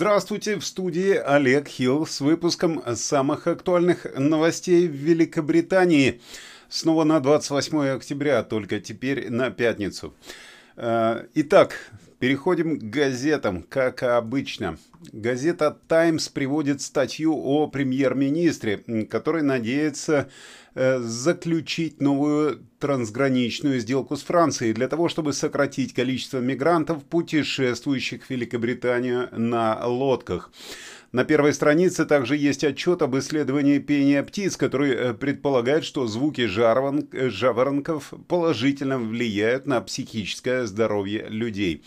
Здравствуйте, в студии Олег Хилл с выпуском самых актуальных новостей в Великобритании. Снова на 28 октября, только теперь на пятницу. Э, итак, переходим к газетам, как обычно. Газета «Таймс» приводит статью о премьер-министре, который надеется Э, заключить новую трансграничную сделку с Францией для того, чтобы сократить количество мигрантов, путешествующих в Великобританию на лодках. На первой странице также есть отчет об исследовании пения птиц, который э, предполагает, что звуки жаворонков положительно влияют на психическое здоровье людей.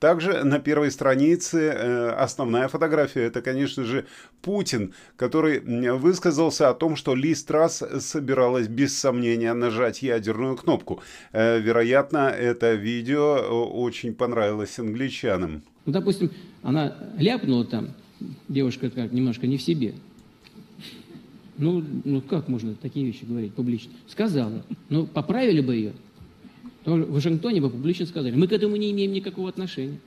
Также на первой странице э, основная фотография, это, конечно же, Путин, который высказался о том, что Ли Страс собиралась без сомнения нажать ядерную кнопку. Э, вероятно, это видео э, очень понравилось англичанам. Ну, допустим, она ляпнула там, девушка как немножко не в себе. Ну, ну как можно такие вещи говорить публично? Сказала. Ну, поправили бы ее. В Вашингтоне бы публично сказали, мы к этому не имеем никакого отношения.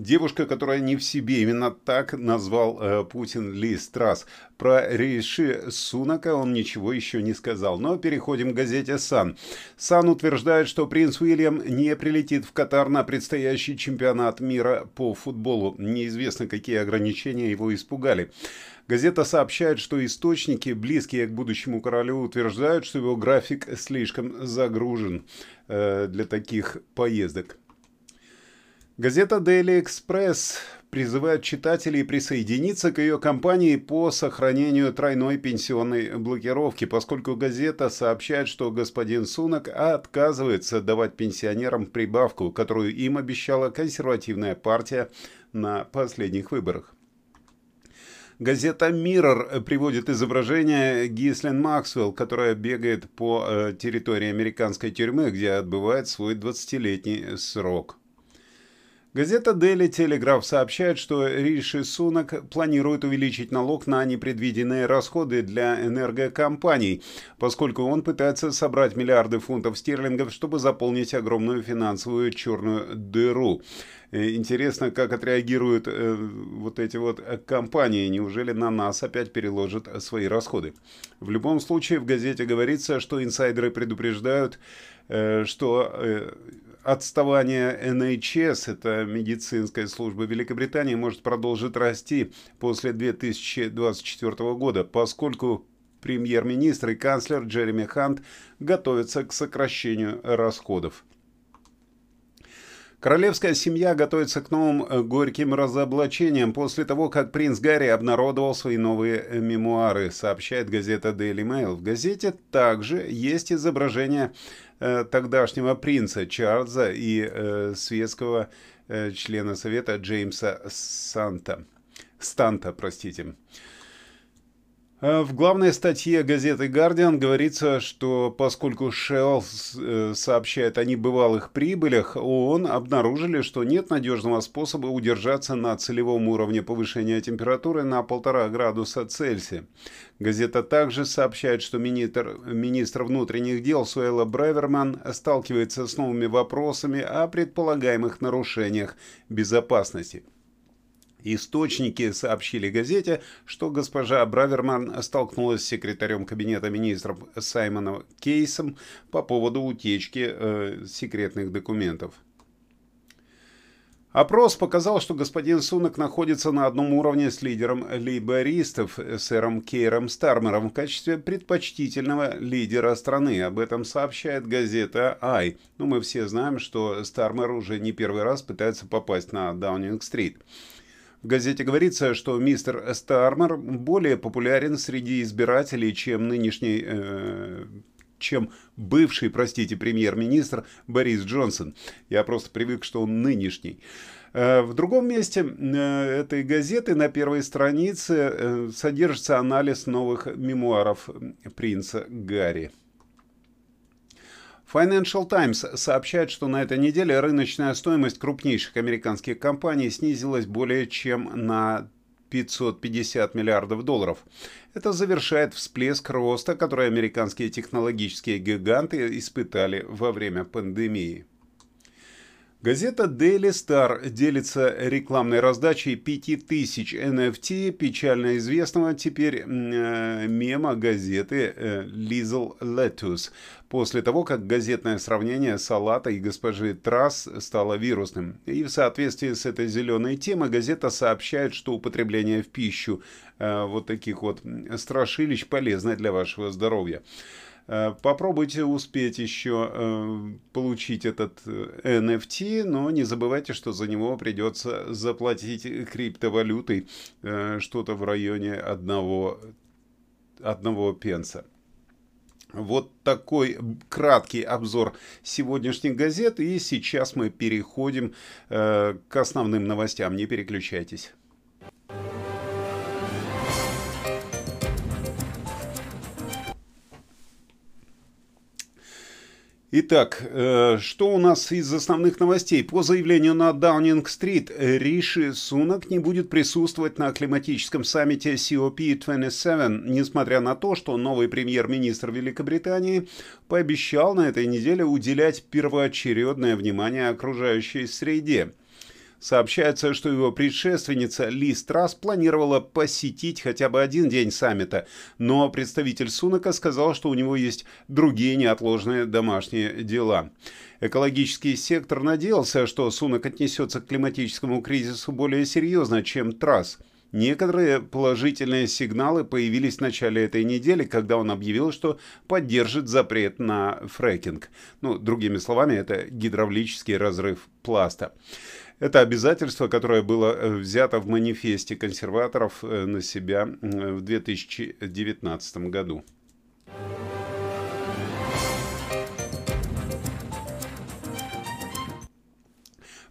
Девушка, которая не в себе, именно так назвал э, Путин Ли Страс. Про Риши Сунака он ничего еще не сказал. Но переходим к газете «Сан». «Сан» утверждает, что принц Уильям не прилетит в Катар на предстоящий чемпионат мира по футболу. Неизвестно, какие ограничения его испугали. Газета сообщает, что источники, близкие к будущему королю, утверждают, что его график слишком загружен э, для таких поездок. Газета Daily Express призывает читателей присоединиться к ее кампании по сохранению тройной пенсионной блокировки, поскольку газета сообщает, что господин Сунок отказывается давать пенсионерам прибавку, которую им обещала консервативная партия на последних выборах. Газета Mirror приводит изображение Гислен Максвелл, которая бегает по э, территории американской тюрьмы, где отбывает свой 20-летний срок. Газета Daily Telegraph сообщает, что Риши Сунак планирует увеличить налог на непредвиденные расходы для энергокомпаний, поскольку он пытается собрать миллиарды фунтов стерлингов, чтобы заполнить огромную финансовую черную дыру. Э, интересно, как отреагируют э, вот эти вот компании. Неужели на нас опять переложат свои расходы? В любом случае, в газете говорится, что инсайдеры предупреждают, э, что э, отставание NHS, это медицинская служба Великобритании, может продолжить расти после 2024 года, поскольку премьер-министр и канцлер Джереми Хант готовятся к сокращению расходов. Королевская семья готовится к новым э, горьким разоблачениям после того, как принц Гарри обнародовал свои новые э, мемуары, сообщает газета Daily Mail. В газете также есть изображение э, тогдашнего принца Чарльза и э, светского э, члена совета Джеймса Санта. Станта, простите. Э, в главной статье газеты «Гардиан» говорится, что поскольку Shell э, сообщает о небывалых прибылях, ООН обнаружили, что нет надежного способа удержаться на целевом уровне повышения температуры на 1,5 градуса Цельсия. Газета также сообщает, что министр, министр внутренних дел Суэла Бреверман сталкивается с новыми вопросами о предполагаемых нарушениях безопасности. Источники сообщили газете, что госпожа Браверман столкнулась с секретарем кабинета министров Саймоном Кейсом по поводу утечки э, секретных документов. Опрос показал, что господин Сунок находится на одном уровне с лидером лейбористов, сэром Кейром Стармером, в качестве предпочтительного лидера страны. Об этом сообщает газета «Ай». Ну, мы все знаем, что Стармер уже не первый раз пытается попасть на Даунинг-стрит. В газете говорится, что мистер Стармер более популярен среди избирателей, чем нынешний э, чем бывший, простите, премьер-министр Борис Джонсон. Я просто привык, что он нынешний. Э, в другом месте э, этой газеты на первой странице э, содержится анализ новых мемуаров принца Гарри. Financial Times сообщает, что на этой неделе рыночная стоимость крупнейших американских компаний снизилась более чем на 550 миллиардов долларов. Это завершает всплеск роста, который американские технологические гиганты испытали во время пандемии. Газета Daily Star делится рекламной раздачей 5000 NFT печально известного теперь э, мема газеты э, Lizzle Lettuce после того, как газетное сравнение салата и госпожи Трасс стало вирусным. И в соответствии с этой зеленой темой газета сообщает, что употребление в пищу вот таких вот страшилищ полезно для вашего здоровья. Э, попробуйте успеть еще э, получить этот NFT, но не забывайте, что за него придется заплатить криптовалютой что-то в районе одного, одного пенса. Вот такой краткий обзор сегодняшних газет. И сейчас мы переходим э, к основным новостям. Не переключайтесь. Итак, э, что у нас из основных новостей? По заявлению на Даунинг-стрит, Риши Сунак не будет присутствовать на климатическом саммите COP27, несмотря на то, что новый премьер-министр Великобритании пообещал на этой неделе уделять первоочередное внимание окружающей среде. Сообщается, что его предшественница Ли Страс планировала посетить хотя бы один день саммита, но представитель Сунака сказал, что у него есть другие неотложные домашние дела. Экологический сектор надеялся, что Сунак отнесется к климатическому кризису более серьезно, чем Трасс. Некоторые положительные сигналы появились в начале этой недели, когда он объявил, что поддержит запрет на фрекинг. Ну, другими словами, это гидравлический разрыв пласта. Это обязательство, которое было э, взято в манифесте консерваторов э, на себя в 2019 году.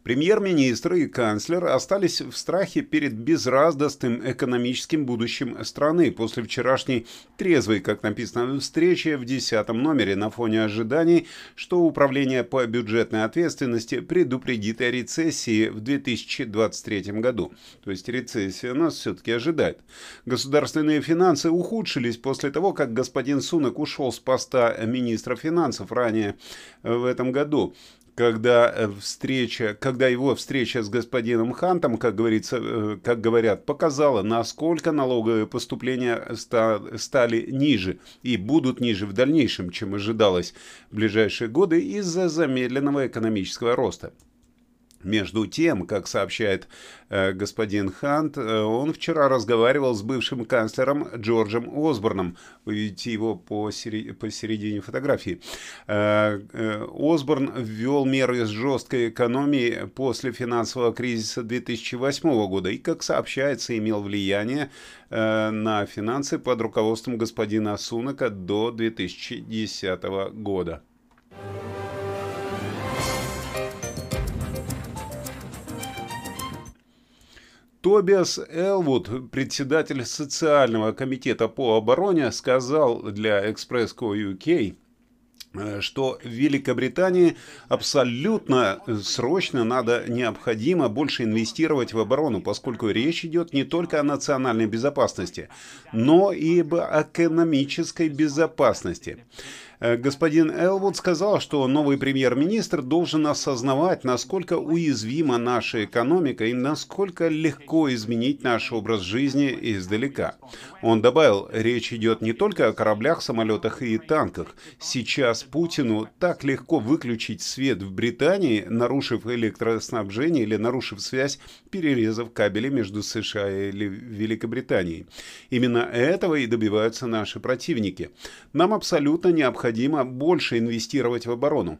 Премьер-министр и канцлер остались в страхе перед безрадостным экономическим будущим страны после вчерашней трезвой, как написано, встречи в десятом номере на фоне ожиданий, что Управление по бюджетной ответственности предупредит о рецессии в 2023 году. То есть рецессия нас все-таки ожидает. Государственные финансы ухудшились после того, как господин Сунок ушел с поста министра финансов ранее в этом году когда э, встреча, когда его встреча с господином Хантом, как говорится, э, как говорят, показала, насколько налоговые поступления стали ниже и будут ниже в дальнейшем, чем ожидалось в ближайшие годы из-за замедленного экономического роста. Между тем, как сообщает э, господин Хант, э, он вчера разговаривал с бывшим канцлером Джорджем Осборном. Вы видите его по, сери- посередине фотографии. Э, э, Осборн ввел меры с жесткой экономии после финансового кризиса 2008 года и, как сообщается, имел влияние э, на финансы под руководством господина Сунака до 2010 года. Тобиас Элвуд, председатель социального комитета по обороне, сказал для Express.co UK, э, что в Великобритании абсолютно срочно надо, необходимо больше инвестировать в оборону, поскольку речь идет не только о национальной безопасности, но и об экономической безопасности. Э, господин Элвуд сказал, что новый премьер-министр должен осознавать, насколько уязвима наша экономика и насколько легко изменить наш образ жизни издалека. Он добавил, речь идет не только о кораблях, самолетах и танках. Сейчас Путину так легко выключить свет в Британии, нарушив электроснабжение или нарушив связь, перерезав кабели между США и Великобританией. Именно этого и добиваются наши противники. Нам абсолютно необходимо необходимо больше инвестировать в оборону.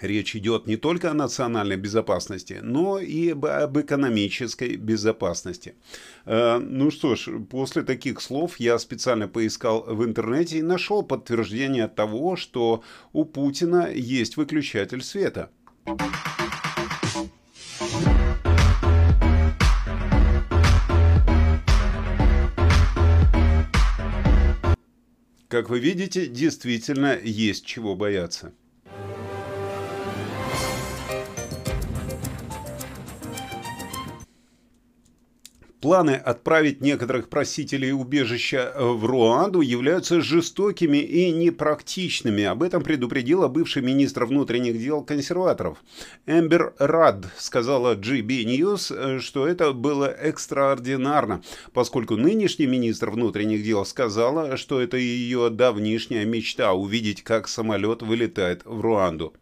Речь идет не только о национальной безопасности, но и об, экономической безопасности. Э, ну что ж, после таких слов я специально поискал в интернете и нашел подтверждение того, что у Путина есть выключатель света. Как вы видите, действительно есть чего бояться. Планы отправить некоторых просителей убежища в Руанду являются жестокими и непрактичными. Об этом предупредила бывший министр внутренних дел консерваторов. Эмбер Рад сказала GB News, что это было экстраординарно, поскольку нынешний министр внутренних дел сказала, что это ее давнишняя мечта увидеть, как самолет вылетает в Руанду.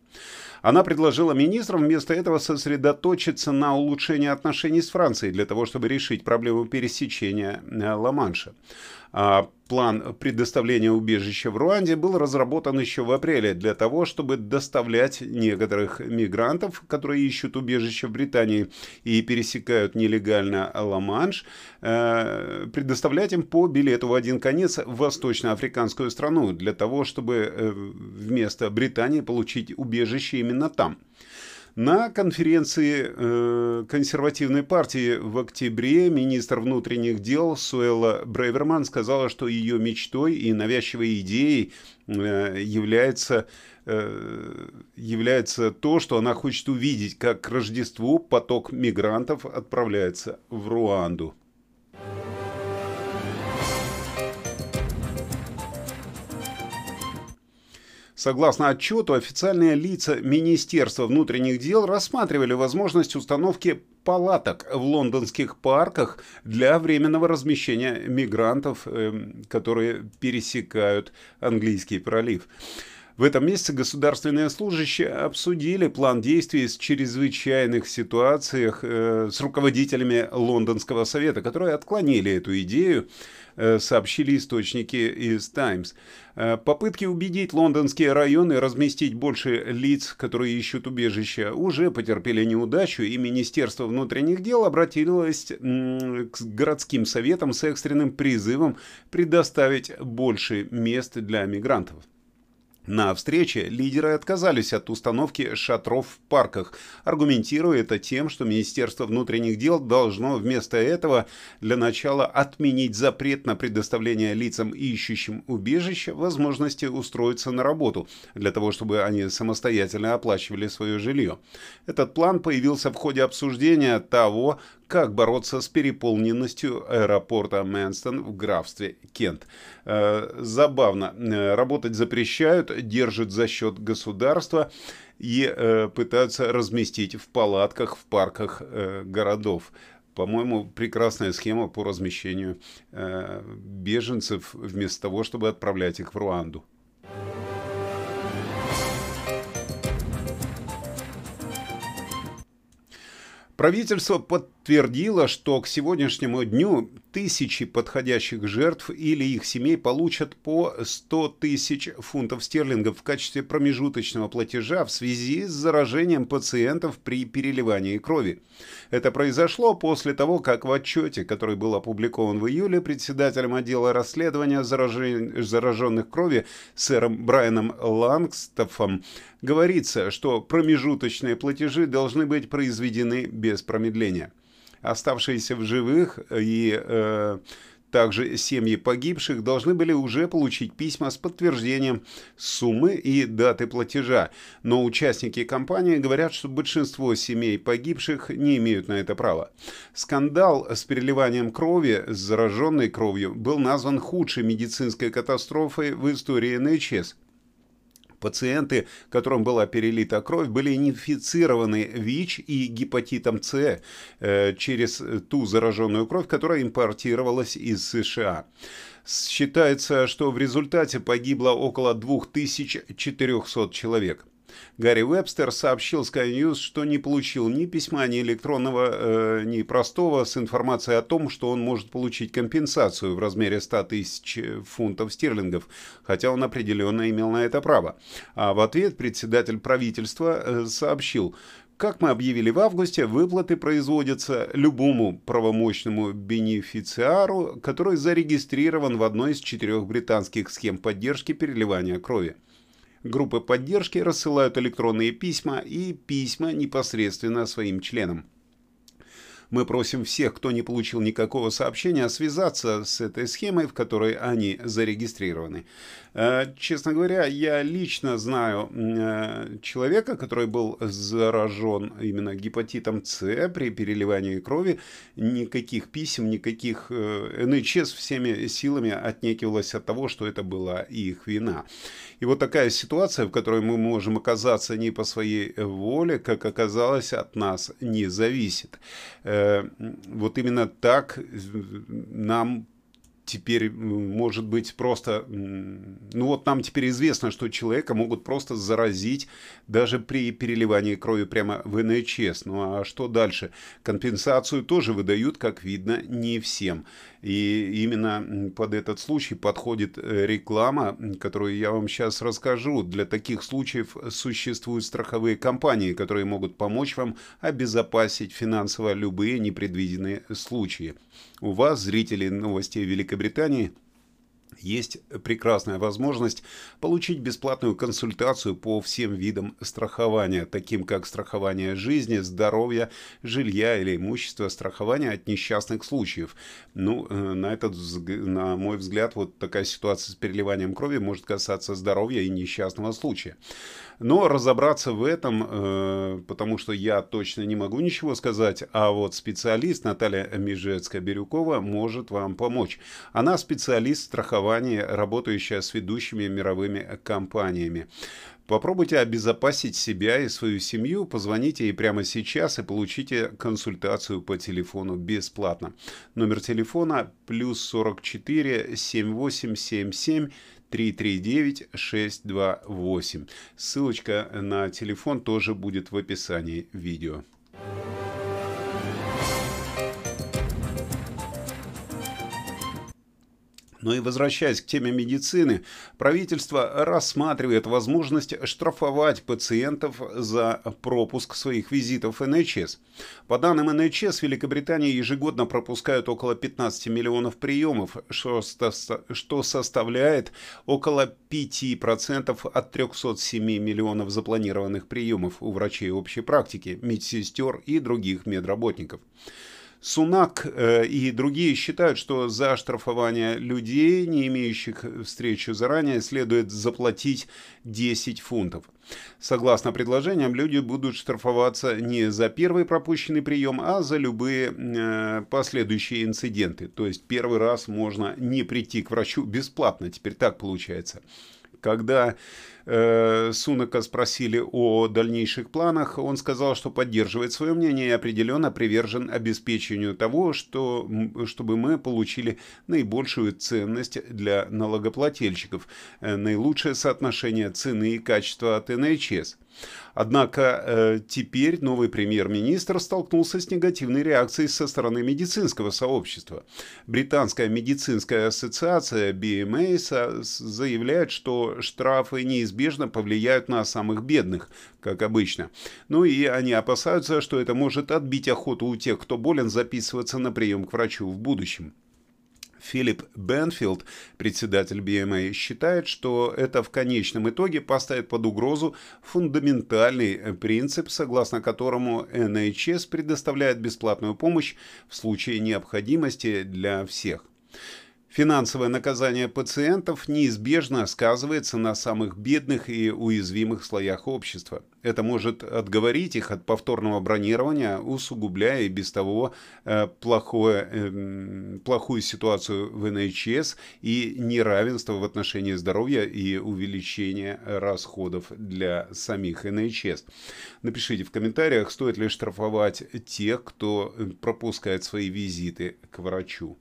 Она предложила министрам вместо этого сосредоточиться на улучшении отношений с Францией для того, чтобы решить проблему пересечения э, Ла-Манша. А план предоставления убежища в Руанде был разработан еще в апреле для того, чтобы доставлять некоторых мигрантов, которые ищут убежище в Британии и пересекают нелегально Ла-Манш, э, предоставлять им по билету в один конец в восточноафриканскую страну для того, чтобы э, вместо Британии получить убежище именно там. На конференции э, консервативной партии в октябре министр внутренних дел Суэлла Брейверман сказала, что ее мечтой и навязчивой идеей э, является, э, является то, что она хочет увидеть, как к Рождеству поток мигрантов отправляется в Руанду. Согласно отчету, официальные лица Министерства внутренних дел рассматривали возможность установки палаток в лондонских парках для временного размещения мигрантов, эм, которые пересекают английский пролив. В этом месяце государственные служащие обсудили план действий с чрезвычайных ситуациях э, с руководителями Лондонского совета, которые отклонили эту идею сообщили источники из Times. Э, попытки убедить лондонские районы разместить больше лиц, которые ищут убежища, уже потерпели неудачу, и Министерство внутренних дел обратилось к городским советам с экстренным призывом предоставить больше мест для мигрантов. На встрече лидеры отказались от установки шатров в парках, аргументируя это тем, что Министерство внутренних дел должно вместо этого для начала отменить запрет на предоставление лицам, ищущим убежище, возможности устроиться на работу, для того, чтобы они самостоятельно оплачивали свое жилье. Этот план появился в ходе обсуждения того, как бороться с переполненностью аэропорта Мэнстон в графстве Кент. Э, забавно, э, работать запрещают, держат за счет государства и э, пытаются разместить в палатках в парках городов. По-моему, прекрасная схема по размещению беженцев вместо того, чтобы отправлять их в Руанду. Правительство подтвердило, что к сегодняшнему дню тысячи подходящих жертв или их семей получат по 100 тысяч фунтов стерлингов в качестве промежуточного платежа в связи с заражением пациентов при переливании крови. Это произошло после того, как в отчете, который был опубликован в июле председателем отдела расследования зараженных крови сэром Брайаном Лангстофом, говорится, что промежуточные платежи должны быть произведены без промедления. Оставшиеся в живых и э, также семьи погибших должны были уже получить письма с подтверждением суммы и даты платежа, но участники кампании говорят, что большинство семей погибших не имеют на это права. Скандал с переливанием крови с зараженной кровью был назван худшей медицинской катастрофой в истории НХС. Пациенты, которым была перелита кровь, были инфицированы ВИЧ и гепатитом С э, через ту зараженную кровь, которая импортировалась из США. Считается, что в результате погибло около 2400 человек. Гарри Вебстер сообщил Sky News, что не получил ни письма, ни электронного, э, ни простого с информацией о том, что он может получить компенсацию в размере 100 тысяч фунтов стерлингов, хотя он определенно имел на это право. А в ответ председатель правительства э, сообщил, как мы объявили в августе, выплаты производятся любому правомощному бенефициару, который зарегистрирован в одной из четырех британских схем поддержки переливания крови. Группы поддержки рассылают электронные письма и письма непосредственно своим членам. Мы просим всех, кто не получил никакого сообщения, связаться с этой схемой, в которой они зарегистрированы. Э, честно говоря, я лично знаю э, человека, который был заражен именно гепатитом С при переливании крови. Никаких писем, никаких э, НХС всеми силами отнекивалась от того, что это была их вина. И вот такая ситуация, в которой мы можем оказаться не по своей воле, как оказалось, от нас не зависит. Вот именно так нам теперь может быть просто... Ну вот нам теперь известно, что человека могут просто заразить даже при переливании крови прямо в НХС. Ну а что дальше? Компенсацию тоже выдают, как видно, не всем. И именно под этот случай подходит э, реклама, которую я вам сейчас расскажу. Для таких случаев существуют страховые компании, которые могут помочь вам обезопасить финансово любые непредвиденные случаи. У вас, зрители новостей Великобритании, есть прекрасная возможность получить бесплатную консультацию по всем видам страхования, таким как страхование жизни, здоровья, жилья или имущества, страхование от несчастных случаев. Ну, э, на, этот, на мой взгляд, вот такая ситуация с переливанием крови может касаться здоровья и несчастного случая. Но разобраться в этом, э, потому что я точно не могу ничего сказать, а вот специалист Наталья Межецкая-Бирюкова может вам помочь. Она специалист страхования, работающая с ведущими мировыми компаниями. Попробуйте обезопасить себя и свою семью, позвоните ей прямо сейчас и получите консультацию по телефону бесплатно. Номер телефона плюс 44 7877 339-628. Ссылочка на телефон тоже будет в описании видео. Но и возвращаясь к теме медицины, правительство рассматривает возможность штрафовать пациентов за пропуск своих визитов в НХС. По данным НХС, в Великобритании ежегодно пропускают около 15 миллионов приемов, что составляет около 5% от 307 миллионов запланированных приемов у врачей общей практики, медсестер и других медработников. Сунак э, и другие считают, что за штрафование людей, не имеющих встречу заранее, следует заплатить 10 фунтов. Согласно предложениям, люди будут штрафоваться не за первый пропущенный прием, а за любые э, последующие инциденты. То есть первый раз можно не прийти к врачу бесплатно, теперь так получается. Когда э, Сунака спросили о дальнейших планах, он сказал, что поддерживает свое мнение и определенно привержен обеспечению того, что, чтобы мы получили наибольшую ценность для налогоплательщиков, э, наилучшее соотношение цены и качества от НХС. Однако э, теперь новый премьер-министр столкнулся с негативной реакцией со стороны медицинского сообщества. Британская медицинская ассоциация BMA заявляет, что штрафы неизбежно повлияют на самых бедных, как обычно. Ну и они опасаются, что это может отбить охоту у тех, кто болен, записываться на прием к врачу в будущем. Филипп Бенфилд, председатель BMA, считает, что это в конечном итоге поставит под угрозу фундаментальный принцип, согласно которому NHS предоставляет бесплатную помощь в случае необходимости для всех. Финансовое наказание пациентов неизбежно сказывается на самых бедных и уязвимых слоях общества. Это может отговорить их от повторного бронирования, усугубляя и без того э, плохое, э, плохую ситуацию в НХС и неравенство в отношении здоровья и увеличение расходов для самих НХС. Напишите в комментариях, стоит ли штрафовать тех, кто пропускает свои визиты к врачу.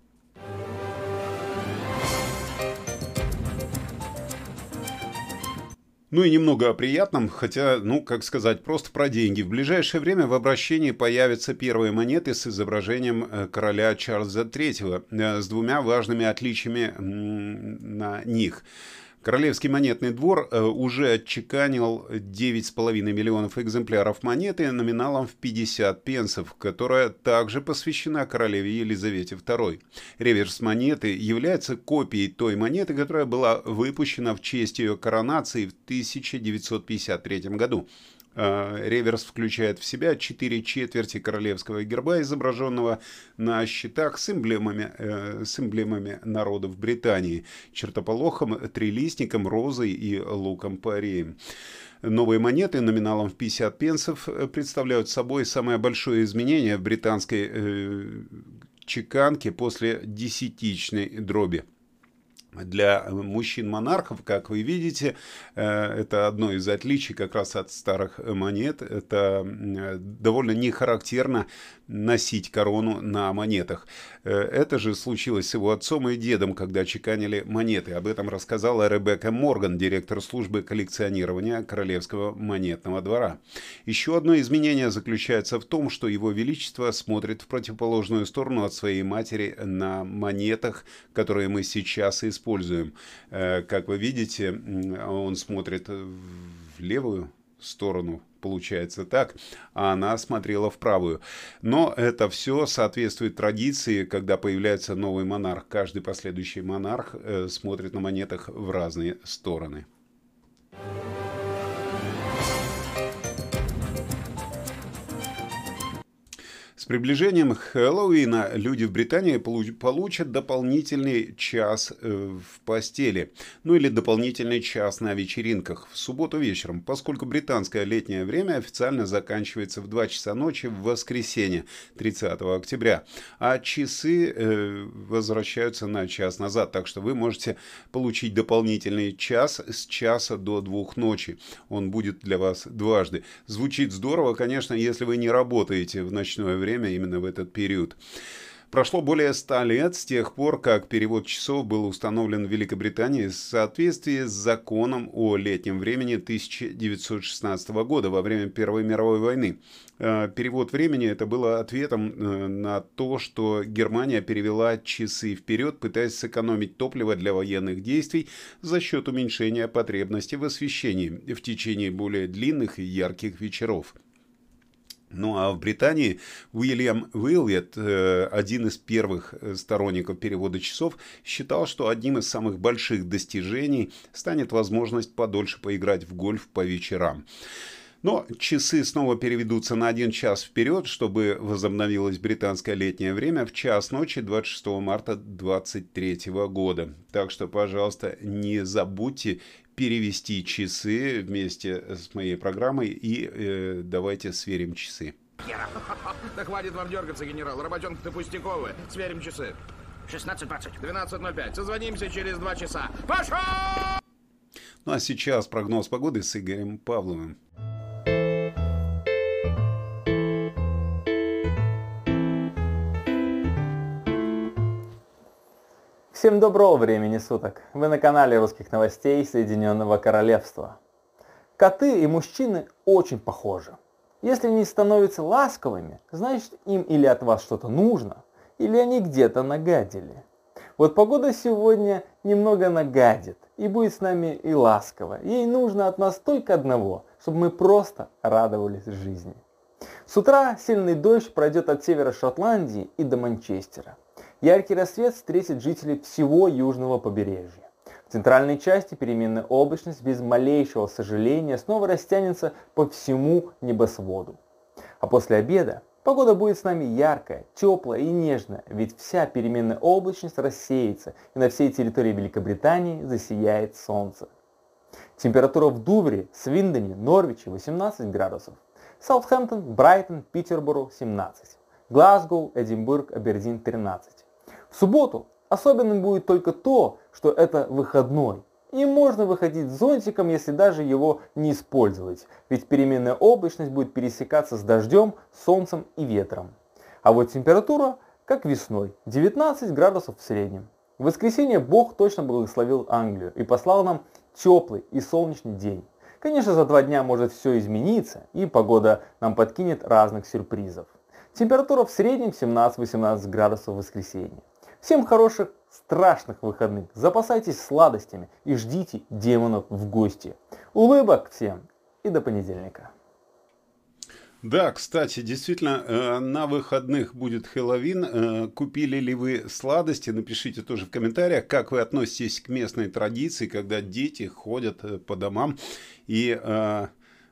Ну и немного о приятном, хотя, ну, как сказать, просто про деньги. В ближайшее время в обращении появятся первые монеты с изображением э, короля Чарльза III э, с двумя важными отличиями на них – Королевский монетный двор э, уже отчеканил 9,5 миллионов экземпляров монеты номиналом в 50 пенсов, которая также посвящена королеве Елизавете II. Реверс монеты является копией той монеты, которая была выпущена в честь ее коронации в 1953 году. Реверс включает в себя четыре четверти королевского герба, изображенного на щитах с эмблемами, с эмблемами народов Британии, чертополохом, трилистником, розой и луком пареем. Новые монеты номиналом в 50 пенсов представляют собой самое большое изменение в британской э, чеканке после десятичной дроби для мужчин-монархов, как вы видите, э, это одно из отличий как раз от старых монет. Это довольно не характерно носить корону на монетах. Э, это же случилось с его отцом и дедом, когда чеканили монеты. Об этом рассказала Ребекка Морган, директор службы коллекционирования Королевского монетного двора. Еще одно изменение заключается в том, что его величество смотрит в противоположную сторону от своей матери на монетах, которые мы сейчас используем. Э, как вы видите, он смотрит в левую сторону получается так, а она смотрела в правую. Но это все соответствует традиции, когда появляется новый монарх. Каждый последующий монарх э, смотрит на монетах в разные стороны. Приближением Хэллоуина люди в Британии получат дополнительный час э, в постели, ну или дополнительный час на вечеринках в субботу вечером, поскольку британское летнее время официально заканчивается в 2 часа ночи в воскресенье 30 октября, а часы э, возвращаются на час назад, так что вы можете получить дополнительный час с часа до двух ночи. Он будет для вас дважды. Звучит здорово, конечно, если вы не работаете в ночное время, время именно в этот период. Прошло более ста лет с тех пор, как перевод часов был установлен в Великобритании в соответствии с законом о летнем времени 1916 года во время Первой мировой войны. Э, перевод времени это было ответом э, на то, что Германия перевела часы вперед, пытаясь сэкономить топливо для военных действий за счет уменьшения потребности в освещении в течение более длинных и ярких вечеров. Ну а в Британии Уильям Уиллет, э, один из первых э, сторонников перевода часов, считал, что одним из самых больших достижений станет возможность подольше поиграть в гольф по вечерам. Но часы снова переведутся на один час вперед, чтобы возобновилось британское летнее время в час ночи 26 марта 2023 года. Так что, пожалуйста, не забудьте перевести часы вместе с моей программой и э, давайте сверим часы. Да хватит вам дергаться, генерал. Работенка-то пустяковая. Сверим часы. 16.20. 12.05. Созвонимся через два часа. Пошел! Ну а сейчас прогноз погоды с Игорем Павловым. Всем доброго времени суток! Вы на канале русских новостей Соединенного Королевства. Коты и мужчины очень похожи. Если они становятся ласковыми, значит им или от вас что-то нужно, или они где-то нагадили. Вот погода сегодня немного нагадит и будет с нами и ласково. Ей нужно от нас только одного, чтобы мы просто радовались жизни. С утра сильный дождь пройдет от севера Шотландии и до Манчестера. Яркий рассвет встретит жителей всего южного побережья. В центральной части переменная облачность без малейшего сожаления снова растянется по всему небосводу. А после обеда погода будет с нами яркая, теплая и нежная, ведь вся переменная облачность рассеется и на всей территории Великобритании засияет солнце. Температура в Дувре, Свиндоне, Норвиче 18 градусов. Саутхэмптон, Брайтон, Питерборо 17. Глазгоу, Эдинбург, Абердин 13. В субботу особенным будет только то, что это выходной. И можно выходить с зонтиком, если даже его не использовать, ведь переменная облачность будет пересекаться с дождем, солнцем и ветром. А вот температура, как весной, 19 градусов в среднем. В воскресенье Бог точно благословил Англию и послал нам теплый и солнечный день. Конечно, за два дня может все измениться, и погода нам подкинет разных сюрпризов. Температура в среднем 17-18 градусов в воскресенье. Всем хороших, страшных выходных. Запасайтесь сладостями и ждите демонов в гости. Улыбок всем и до понедельника. Да, кстати, действительно, э, на выходных будет Хэллоуин. Э, купили ли вы сладости? Напишите тоже в комментариях, как вы относитесь к местной традиции, когда дети ходят э, по домам и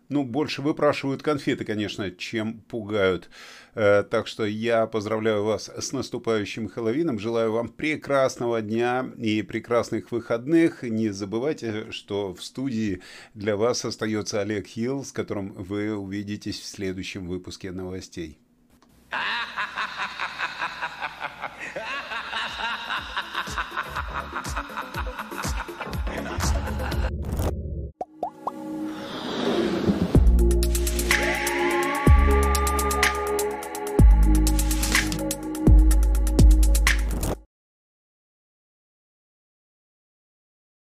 Ну, больше выпрашивают конфеты, конечно, чем пугают. Э, так что я поздравляю вас с наступающим Хэллоуином. Желаю вам прекрасного дня и прекрасных выходных. Не забывайте, что в студии для вас остается Олег Хилл, с которым вы увидитесь в следующем выпуске новостей. Ha